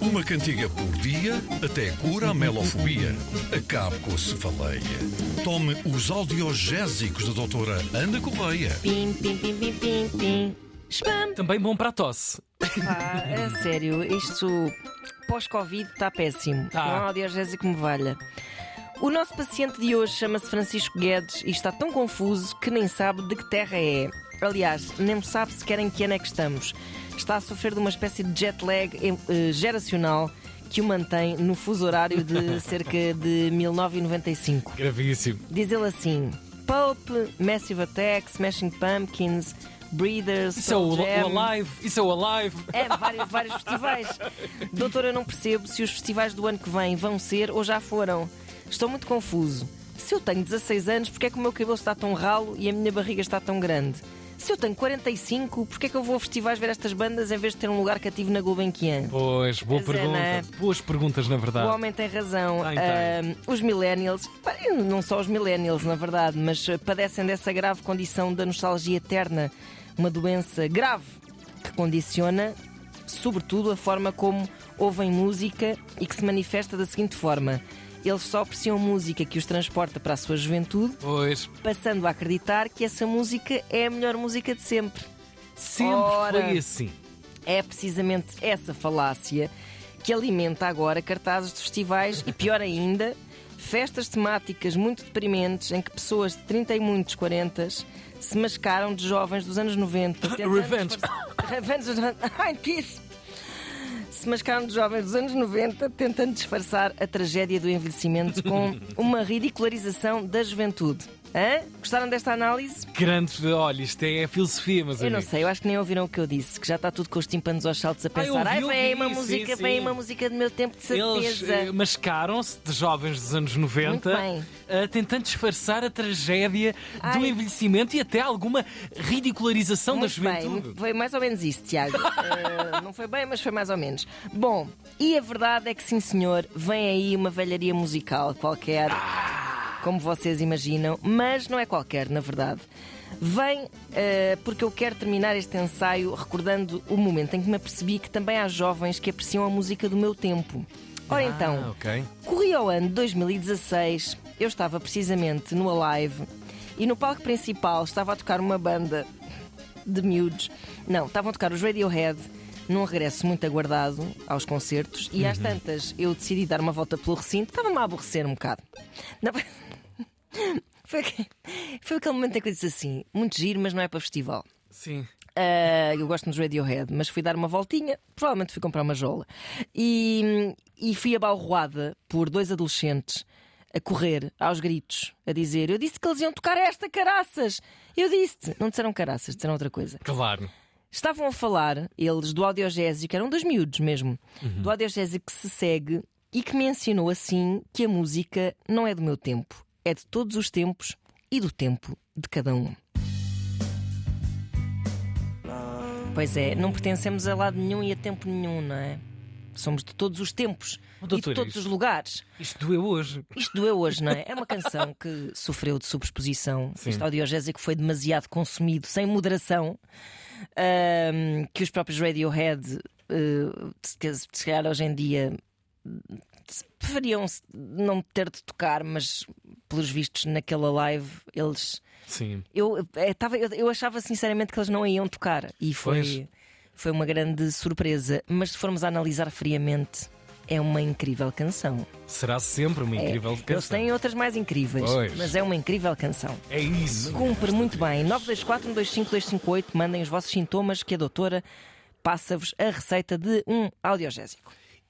Uma cantiga por dia até cura a melofobia. Acabe com a cefaleia. Tome os audiogésicos da doutora Ana Correia. Pim, pim, pim, pim, pim, pim. Spam! Também bom para a tosse. Pá, a sério, isto pós-Covid está péssimo. Tá. Não há audiogésico que me valha. O nosso paciente de hoje chama-se Francisco Guedes e está tão confuso que nem sabe de que terra é. Aliás, nem sabe sequer em que ano é que estamos. Está a sofrer de uma espécie de jet lag eh, geracional que o mantém no fuso horário de cerca de 1995. Gravíssimo. Diz ele assim: Pulp, Massive Attack, Smashing Pumpkins, Breeders, Isso é o, o Alive. Isso é o Alive. É, vários, vários festivais. Doutor, eu não percebo se os festivais do ano que vem vão ser ou já foram. Estou muito confuso. Se eu tenho 16 anos, porquê é que o meu cabelo está tão ralo e a minha barriga está tão grande? Se eu tenho 45, porquê é que eu vou a festivais ver estas bandas em vez de ter um lugar cativo na Gulbenkian? Pois, boa Pois é, pergunta. não é? Boas perguntas, na O verdade. homem tem razão. Tem, tem. Ah, os millennials, pá, não só os millennials, na verdade, mas ah, padecem dessa grave condição da nostalgia eterna. Uma doença grave que condiciona, sobretudo, a forma como ouvem música e que se manifesta da seguinte forma. Eles só apreciam música que os transporta para a sua juventude, Pois, passando a acreditar que essa música é a melhor música de sempre. sempre Ora. foi assim. É precisamente essa falácia que alimenta agora cartazes de festivais e, pior ainda, festas temáticas muito deprimentes em que pessoas de 30 e muitos 40 se mascaram de jovens dos anos 90. tentando Revenge. Revenge. Ai, kiss. Se mascaram de jovens dos anos 90 tentando disfarçar a tragédia do envelhecimento com uma ridicularização da juventude. Hã? Gostaram desta análise? Grande, olha, isto é filosofia, mas Eu não sei, eu acho que nem ouviram o que eu disse, que já está tudo com os tímpanos aos saltos a Ah, pensar. Ai, ouvi, vem ouvi, uma sim, música, sim. vem uma música do meu tempo de Eles certeza. eh, mascaram-se de jovens dos anos 90, Muito bem. eh, tentando disfarçar a tragédia do Ai. envelhecimento e até alguma ridicularização da Muito bem, juventude. foi mais ou menos isso, Tiago. Eh, não foi bem, mas foi mais ou menos. Bom, e a verdade é que sim, senhor, vem aí uma velharia musical qualquer, como vocês imaginam, mas não é qualquer, na verdade. Vem eh, porque eu quero terminar este ensaio recordando o momento em que me apercebi que também há jovens que apreciam a música do meu tempo. Ora Ah, então, ok. Corria o ano de 2016, eu estava precisamente no Alive e no palco principal estava a tocar uma banda de miúdos. Não, estavam a tocar os Radiohead num regresso muito aguardado aos concertos e às tantas eu decidi dar uma volta pelo recinto, estava-me a aborrecer um bocado. Não, Foi, aquele- foi aquele momento em que eu disse assim: muito giro, mas não é para festival. Sim. Ah, eu gosto dos Radiohead, mas fui dar uma voltinha, provavelmente fui comprar uma jola. E, e fui abalroada por dois adolescentes a correr aos gritos, a dizer: Eu disse que eles iam tocar esta, caraças! Eu disse-te! Não disseram caraças, disseram outra coisa. Claro. Estavam a falar, eles, do audiogésio, que eram dois miúdos mesmo, do audiogésio que se segue e que me ensinou assim que a música não é do meu tempo, é de todos os tempos e do tempo de cada um. Pois é, não pertencemos a lado nenhum e a tempo nenhum, não é? Somos de todos os tempos Oh, e de todos os lugares. Isto doeu hoje. Isto doeu hoje, não é? É uma canção que sofreu de sobreexposição. Sim. Este audiogésico foi demasiado consumido, sem moderação, ahm, que os próprios Radiohead, eh, se calhar hoje em dia, preferiam não ter de tocar, mas pelos vistos naquela live eles. Sim. Eu, eh, tava, eu, eu achava sinceramente que eles não iam tocar e foi, Pois. foi uma grande surpresa. Mas se formos a analisar friamente, é uma incrível canção. Será sempre uma É, incrível Eles canção. têm outras mais incríveis, Pois. mas é uma incrível canção. É isso. Cumpre muito bem. 924 125 258 mandem os vossos sintomas que a doutora passa-vos a receita de um audiogésico.